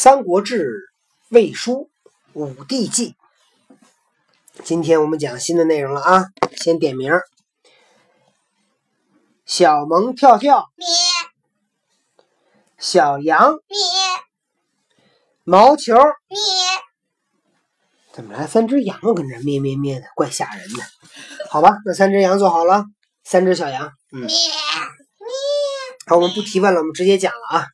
三国志》《魏书》《武帝纪》，今天我们讲新的内容了啊！先点名：小萌跳跳、咩。小羊、咩。毛球，咩，怎么来三只羊跟这咩咩咩的，怪吓人的。好吧，那三只羊做好了，三只小羊，嗯，咩。好，我们不提问了，我们直接讲了啊。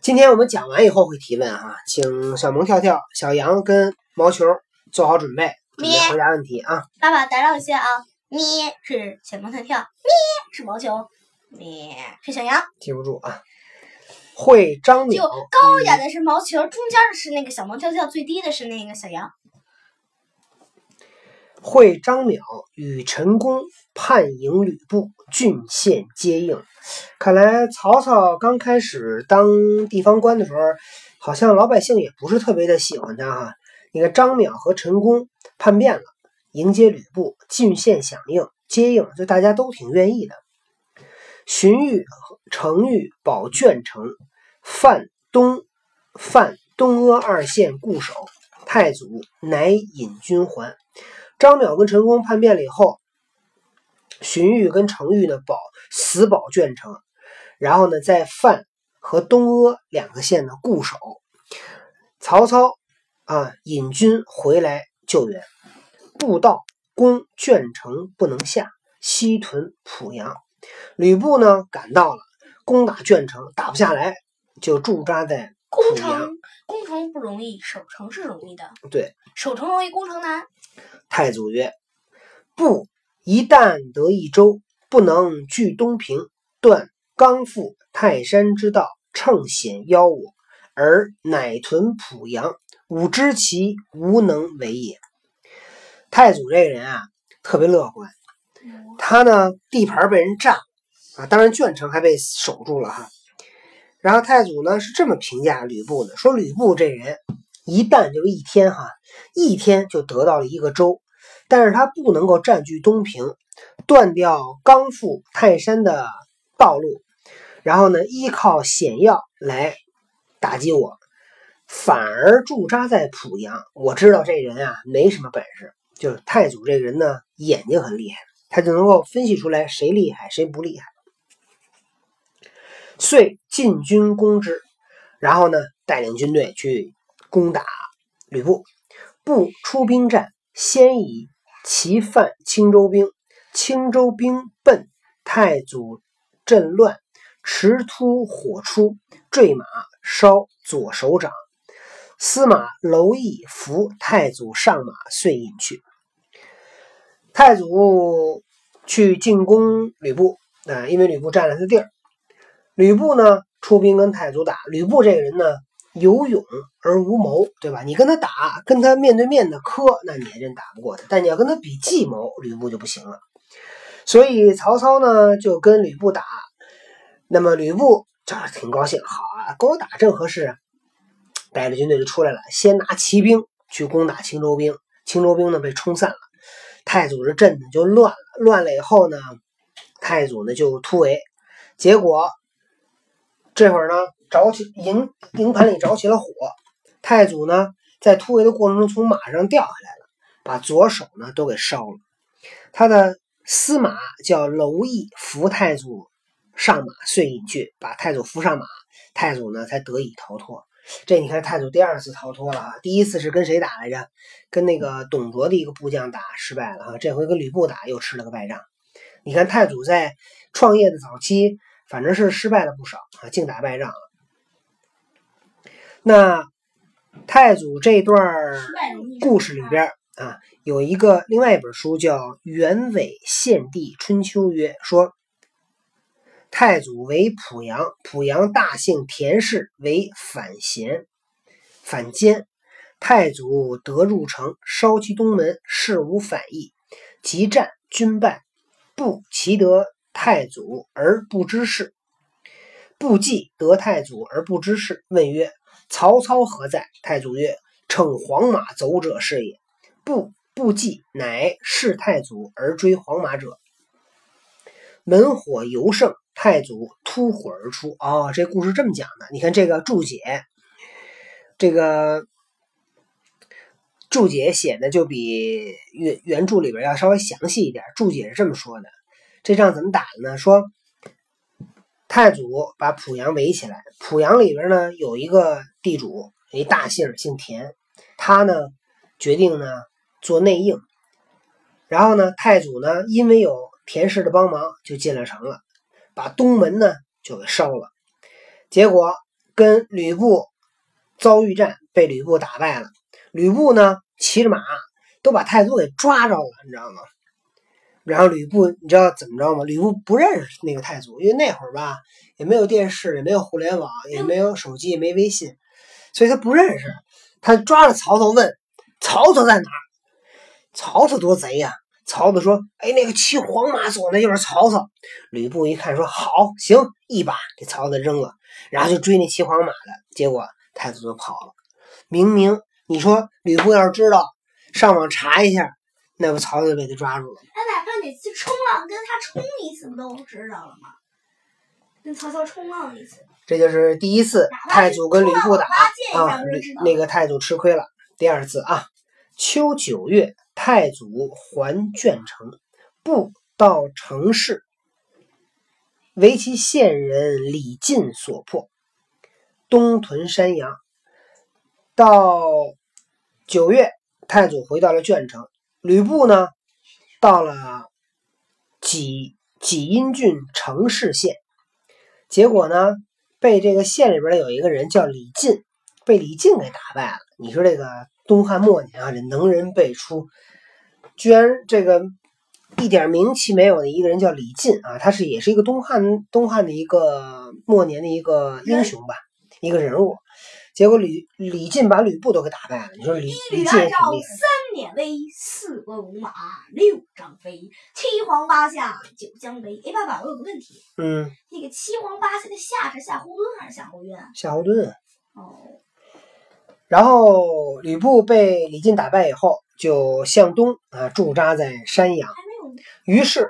今天我们讲完以后会提问啊，请小萌跳跳、小羊跟毛球做好准备，准备回答问题啊。爸爸打扰一下啊，咩是小萌跳跳，咩是毛球，咩是小羊。记不住啊。会张就淼，高雅的是毛球，中间的是那个小萌跳跳，最低的是那个小羊。会张邈与陈宫叛迎吕布，郡县接应。看来曹操刚开始当地方官的时候，好像老百姓也不是特别的喜欢他哈。你看张邈和陈宫叛变了，迎接吕布，郡县响应接应，就大家都挺愿意的。荀彧、程昱保鄄城，范东范东阿二县固守，太祖乃引军还。张淼跟陈宫叛变了以后，荀彧跟程昱呢保死保鄄城，然后呢在范和东阿两个县呢固守。曹操啊引军回来救援，布道攻鄄城不能下，西屯濮阳。吕布呢赶到了，攻打鄄城打不下来，就驻扎在攻濮阳。城攻城不容易，守城是容易的。对，守城容易，攻城难。太祖曰：“不，一旦得一州，不能据东平，断刚复泰山之道，乘险邀我，而乃屯濮阳，吾知其无能为也。”太祖这个人啊，特别乐观。他呢，地盘被人占了啊，当然鄄城还被守住了哈。然后太祖呢是这么评价吕布的：说吕布这人一旦就一天哈，一天就得到了一个州，但是他不能够占据东平，断掉刚复泰山的道路，然后呢依靠险要来打击我，反而驻扎在濮阳。我知道这人啊没什么本事，就是太祖这个人呢眼睛很厉害，他就能够分析出来谁厉害谁不厉害。遂进军攻之，然后呢带领军队去攻打吕布。不出兵战，先以其犯青州兵，青州兵奔，太祖阵乱，持突火出，坠马烧左手掌。司马娄毅扶太祖上马，遂引去。太祖去进攻吕布啊、因为吕布占了他地儿。吕布呢出兵跟太祖打，吕布这个人呢有勇而无谋，对吧？你跟他打，跟他面对面的磕，那你还真打不过他。但你要跟他比计谋，吕布就不行了。所以曹操呢就跟吕布打，那么吕布这挺高兴，好啊，跟我打正合适，带着军队就出来了，先拿骑兵去攻打青州兵，青州兵呢被冲散了，太祖这阵呢就乱了，乱了以后呢，太祖呢就突围，结果。这会儿呢，着起营营盘里着起了火。太祖呢，在突围的过程中从马上掉下来了，把左手呢都给烧了。他的司马叫娄毅扶太祖上马，遂引去，把太祖扶上马，太祖呢才得以逃脱。这你看，太祖第二次逃脱了啊！第一次是跟谁打来着？跟那个董卓的一个部将打，失败了啊！这回跟吕布打，又吃了个败仗。你看，太祖在创业的早期。反正是失败了不少啊，净打败仗了。那太祖这段故事里边啊，有一个另外一本书叫《元伪献帝春秋曰》，说太祖为濮阳，濮阳大姓田氏为反贤反奸，太祖得入城，烧其东门，事无反意，即战军败，不其得。太祖而不知事，不计得太祖而不知事。问曰：“曹操何在？”太祖曰：“乘黄马走者是也。”不不计，乃是太祖而追黄马者。门火尤盛，太祖突火而出。哦，这故事这么讲的。你看这个注解，这个注解写的就比原原著里边要稍微详细一点。注解是这么说的：这仗怎么打的呢？说太祖把濮阳围起来，濮阳里边呢有一个地主，一大姓姓田，他呢决定呢做内应。然后呢，太祖呢因为有田氏的帮忙，就进了城了，把东门呢就给烧了。结果跟吕布遭遇战，被吕布打败了。吕布呢骑着马，都把太祖给抓着了，你知道吗？然后吕布，你知道怎么着吗？吕布不认识那个太祖，因为那会儿吧，也没有电视，也没有互联网，也没有手机，也没微信，所以他不认识。他抓着曹操问：“曹操在哪？”曹操多贼呀！曹操说：“哎，那个骑黄马走那就是曹操。”吕布一看说：“好行，一把给曹操扔了，然后就追那骑黄马的。结果太祖就跑了。明明你说吕布要是知道，上网查一下，那不曹操就被他抓住了。那哪怕哪次冲浪跟他冲一次，不都知道了吗？跟曹操冲浪一次，这就是第一次太祖跟吕布打啊，吕那个太祖吃亏了。第二次啊，秋九月。太祖还卷城，不到城市，为其县人李进所破，东屯山阳。到九月，太祖回到了卷城，吕布呢，到了济济阴郡城市县，结果呢，被这个县里边的有一个人叫李进，被李进给打败了。你说这个东汉末年啊，这能人辈出。居然这个一点名气没有的一个人叫李进啊，他是也是一个东汉东汉的一个末年的一个英雄吧，一个人物。结果吕李靖把吕布都给打败了。你说李李进也挺厉害。三典韦，四关五马，六张飞，七皇八下，九江北。哎，爸爸，我有个问题。嗯。那个七皇八下的下是夏侯惇还是夏侯渊？夏侯惇。哦。然后吕布被李靖打败以后。就向东啊，驻扎在山阳。于是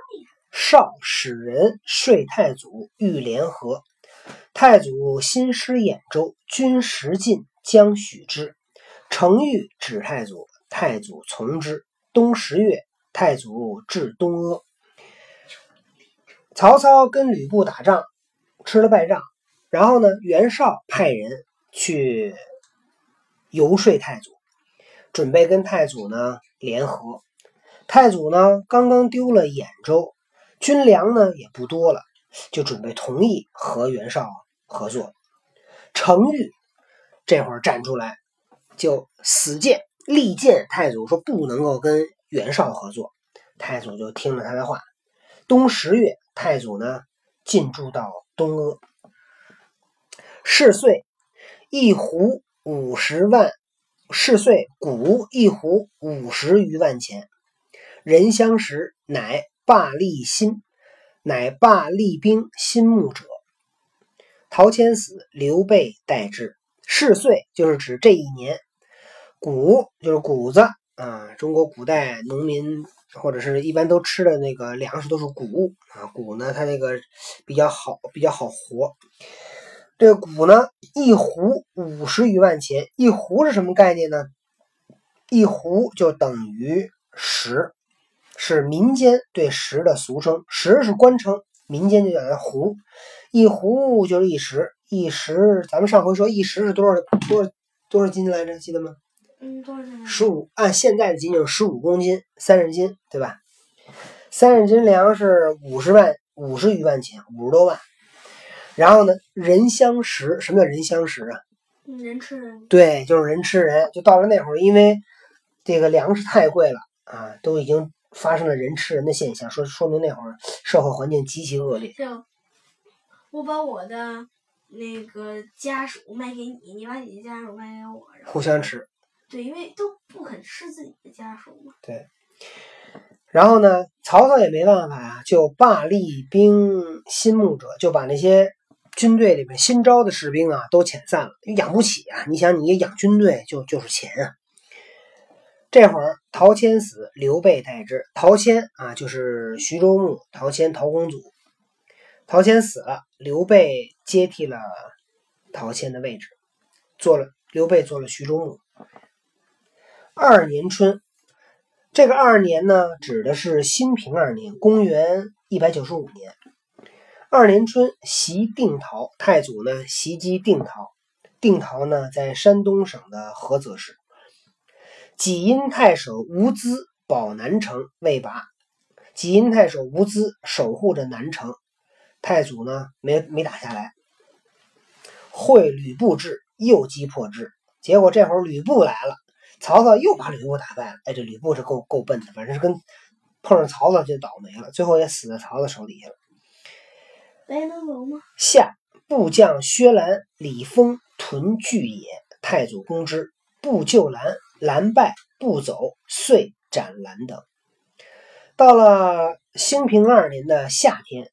少使人说太祖欲联合。太祖新师兖州，军食尽，将许之。程昱指太祖，太祖从之。冬十月，太祖至东阿。曹操跟吕布打仗，吃了败仗。然后呢，袁绍派人去游说太祖。准备跟太祖呢联合，太祖呢刚刚丢了兖州，军粮呢也不多了，就准备同意和袁绍合作。程昱这会儿站出来，就死谏力谏太祖说不能够跟袁绍合作，太祖就听了他的话。冬十月，太祖呢进驻到东阿，是岁一斛五十万。是岁谷一斛五十余万钱，人相识，乃罢立新，乃罢立兵新牧者。陶谦死，刘备代之。是岁就是指这一年，谷就是谷子啊，中国古代农民或者是一般都吃的那个粮食都是谷物啊，谷呢它那个比较好，比较好活。这个谷呢，一斛五十余万钱。一斛是什么概念呢？一斛就等于十，是民间对石的俗称。石是官称，民间就叫它斛。一斛就是一石，一石。咱们上回说一石是多少多少多少斤来着？记得吗？嗯，多少斤？十五。按现在的斤就是十五公斤，三十斤，对吧？三十斤粮食五十万，五十余万钱，五十多万。然后呢，人相食，什么叫人相食啊？人吃人。对，就是人吃人。就到了那会儿，因为这个粮食太贵了啊，都已经发生了人吃人的现象，说说明那会儿社会环境极其恶劣。就我把我的那个家属卖给你，你把你的家属卖给我，互相吃。对，因为都不肯吃自己的家属嘛。对。然后呢，曹操也没办法呀，就罢立兵新募者，就把那些。军队里面新招的士兵啊，都遣散了，养不起啊！你想，你养军队就就是钱啊。这会儿陶谦死，刘备代之。陶谦啊，就是徐州牧陶谦，陶公祖。陶谦死了，刘备接替了陶谦的位置。做了刘备做了徐州牧。二年春，这个二年呢，指的是新平二年，公元一百九十五年。二年春，袭定陶，太祖呢袭击定陶。定陶呢在山东省的菏泽市。济阴太守吴资保南城未拔。济阴太守吴资守护着南城，太祖呢没没打下来。会吕布至，又击破之。结果这会儿吕布来了，曹操又把吕布打败了。哎，这吕布是够够笨的，反正是跟碰上曹操就倒霉了，最后也死在曹操手底下了。白能走吗？下部将薛兰、李丰屯聚也，太祖攻之，不救兰，蓝败，不走，遂斩兰等。到了兴平二年的夏天，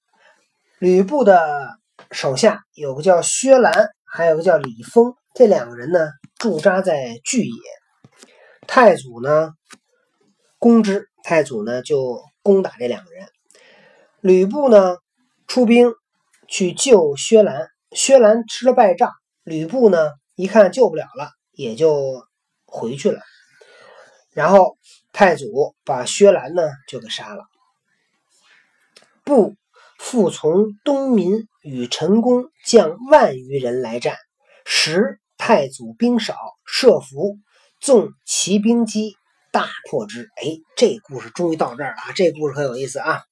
吕布的手下有个叫薛兰，还有个叫李丰，这两个人呢驻扎在巨野。太祖呢攻之，太祖呢就攻打这两个人。吕布呢出兵去救薛兰，薛兰吃了败仗，吕布呢一看救不了了，也就回去了。然后。太祖把薛兰呢就给杀了。不复从东民与陈宫将万余人来战，时太祖兵少，设伏，纵骑兵击，大破之。哎，这故事终于到这儿了啊！这故事很有意思啊。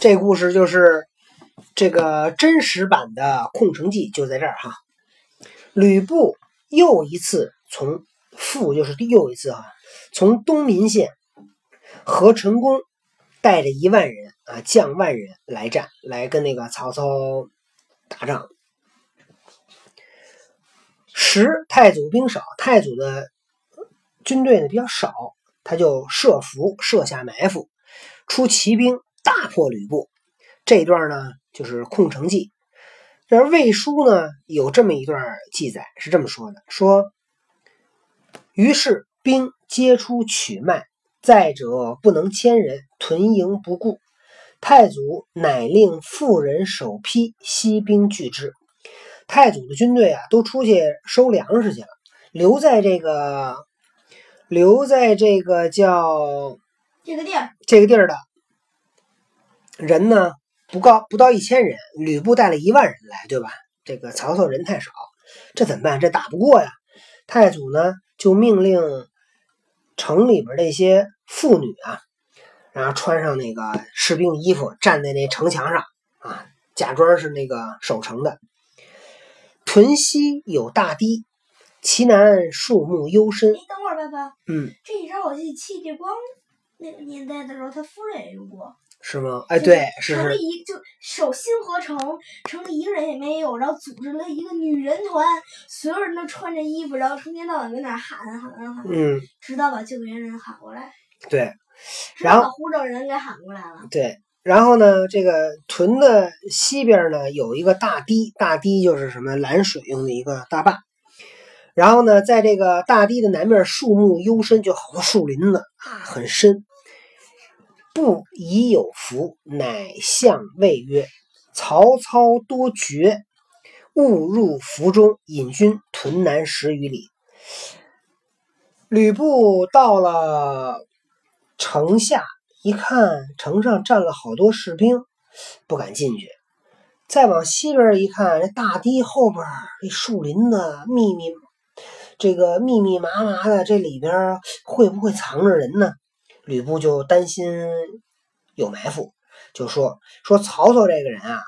这故事就是这个真实版的《空城计》，就在这儿哈。吕布又一次从复，就是又一次啊。从东民县和陈宫带着一万人啊，将万人来战，来跟那个曹操打仗。时太祖兵少，太祖的军队呢比较少，他就设伏，设下埋伏，出骑兵大破吕布。这一段呢就是《空城计》。这魏书呢有这么一段记载，是这么说的：说于是兵。皆出取麦，再者不能千人，屯营不顾。太祖乃令妇人守陂，息兵拒之。太祖的军队啊，都出去收粮食去了，留在这个，留在这个叫这个地儿，这个地儿的人呢，不高不到一千人。吕布带了一万人来，对吧？这个曹操人太少，这怎么办？这打不过呀。太祖呢，就命令。城里边这些妇女啊，然后穿上那个士兵衣服，站在那城墙上啊，假装是那个守城的。屯溪有大堤，其南树木幽深。你等会儿，爸爸。嗯。这一招我记得戚继光那个年代的时候，他夫人也用过。是吗？哎，对，是城里一就守新河城，城里一个人也没有，然后组织了一个女人团，所有人都穿着衣服，然后成天到晚在那喊喊喊，嗯，直到把救援人喊过来。对，然后把胡州人给喊过来了。对，然后呢，这个屯的西边呢有一个大堤，大堤就是什么拦水用的一个大坝。然后呢，在这个大堤的南面，树木幽深，就好多树林子啊，很深。不已有福，乃向魏曰：“曹操多绝，误入福中，引军屯南十余里。”吕布到了城下，一看城上站了好多士兵，不敢进去。再往西边一看，这大堤后边这树林子密密，这个密密麻麻的，这里边会不会藏着人呢？吕布就担心有埋伏，就说说曹操这个人啊，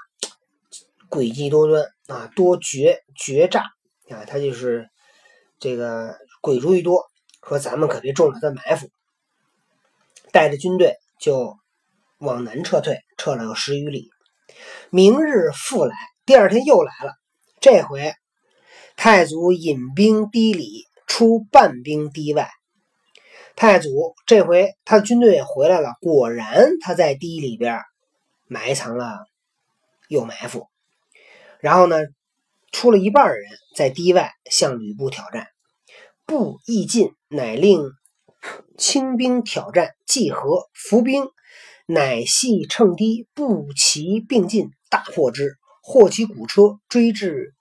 诡计多端啊，多绝绝诈啊，他就是这个鬼主意多。说咱们可别中了他的埋伏，带着军队就往南撤退，撤了有十余里。明日复来，第二天又来了。这回太祖引兵低里，出半兵堤外。太祖这回他的军队也回来了，果然他在堤里边埋藏了有埋伏，然后呢，出了一半人在堤外向吕布挑战，布亦进，乃令轻兵挑战，计合伏兵，乃系乘堤，步骑并进，大破之，获其鼓车，追至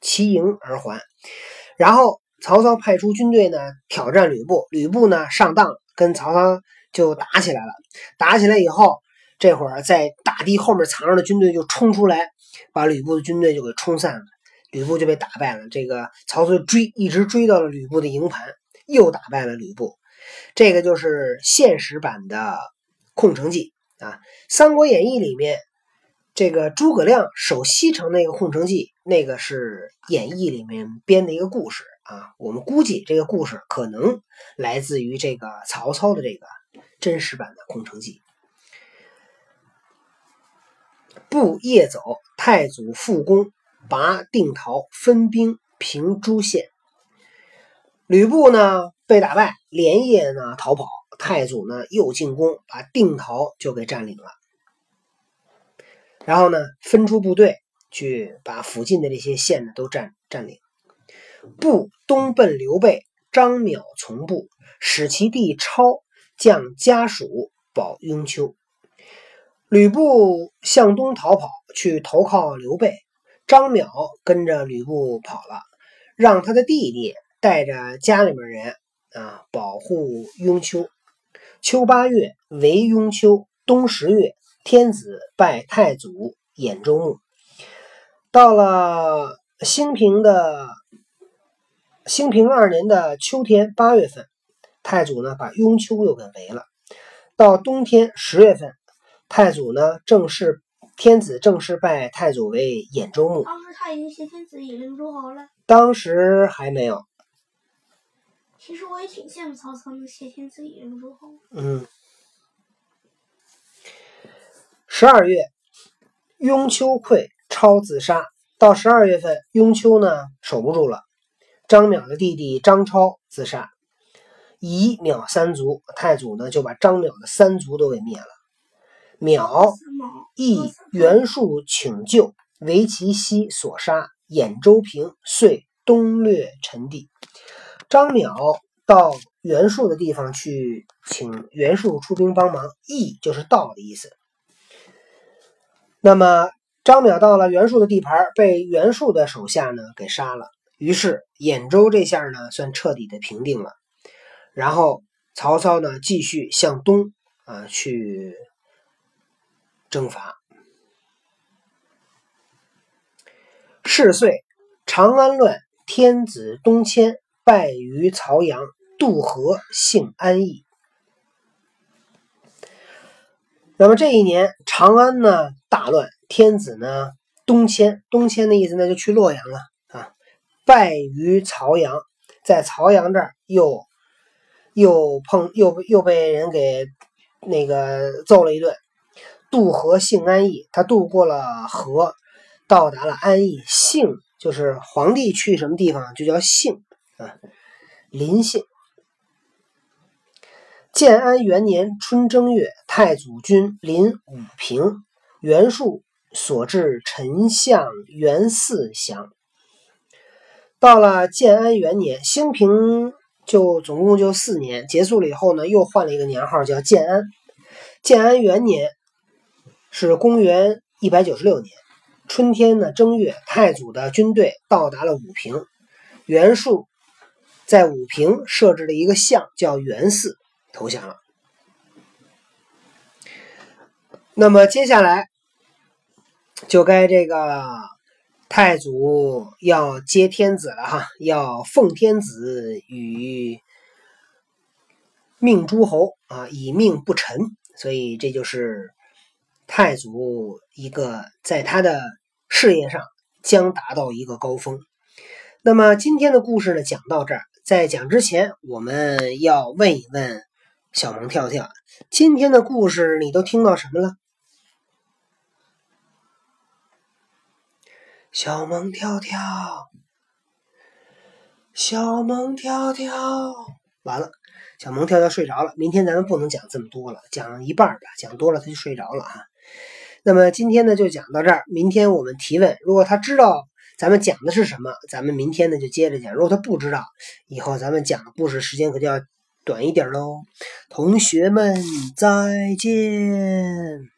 齐营而还。然后曹操派出军队呢挑战吕布，吕布呢上当，跟曹操就打起来了。打起来以后，这会儿在大堤后面藏着的军队就冲出来，把吕布的军队就给冲散了。吕布就被打败了。这个曹操追，一直追到了吕布的营盘，又打败了吕布。这个就是现实版的《空城计》啊，《三国演义》里面这个诸葛亮守西城那个空城计，那个是演义里面编的一个故事啊。我们估计这个故事可能来自于这个曹操的这个真实版的《空城计》。布夜走，太祖复攻。拔定陶，分兵平诸县。吕布呢被打败，连夜呢逃跑。太祖呢又进攻，把定陶就给占领了。然后呢分出部队去把附近的这些县呢都占占领。布东奔刘备，张邈从部，使其弟超将家属保雍丘。吕布向东逃跑，去投靠刘备。张邈跟着吕布跑了，让他的弟弟带着家里面人啊保护雍丘。秋八月，为雍丘。冬十月，天子拜太祖兖州牧。到了兴平的兴平二年的秋天八月份，太祖呢把雍丘又给围了。到冬天十月份，太祖呢正式。天子正式拜太祖为兖州牧。当时他已经挟天子以令诸侯了。当时还没有。其实我也挺羡慕曹操能挟天子以令诸侯。嗯。十二月，雍丘溃，超自杀。到十二月份，雍丘呢守不住了，张邈的弟弟张超自杀，以邈三族。太祖呢就把张邈的三族都给灭了。邈亦袁术请救，为其妻所杀。兖州平，遂东略陈地。张邈到袁术的地方去，请袁术出兵帮忙。亦就是到的意思。那么张邈到了袁术的地盘，被袁术的手下呢给杀了。于是兖州这下呢算彻底的平定了。然后曹操呢继续向东啊去。征伐。是岁，长安乱，天子东迁，败于曹阳。渡河，幸安邑。那么这一年，长安呢大乱，天子呢东迁。东迁的意思呢，就去洛阳了。败于曹阳，在曹阳这儿又又碰又又被人给那个揍了一顿。渡河幸安邑，他渡过了河，到达了安邑。幸就是皇帝去什么地方就叫幸啊，临幸。建安元年春正月，太祖军临武平，袁术所至丞相袁嗣降。到了建安元年，兴平就总共就四年，结束了以后呢，又换了一个年号叫建安。建安元年。是公元一百九十六年春天呢正月，太祖的军队到达了武平，袁术在武平设置了一个像，叫袁嗣，投降了。那么接下来就该这个太祖要接天子了哈，要奉天子与命诸侯啊，以命不臣，所以这就是。太祖一个在他的事业上将达到一个高峰。那么今天的故事呢，讲到这儿。在讲之前，我们要问一问小萌跳跳：今天的故事你都听到什么了？小萌跳跳，小萌跳跳，完了，小萌跳跳睡着了。明天咱们不能讲这么多了，讲一半吧，讲多了他就睡着了啊。那么今天呢就讲到这儿，明天我们提问。如果他知道咱们讲的是什么，咱们明天呢就接着讲；如果他不知道，以后咱们讲的故事时间可就要短一点喽。同学们再见。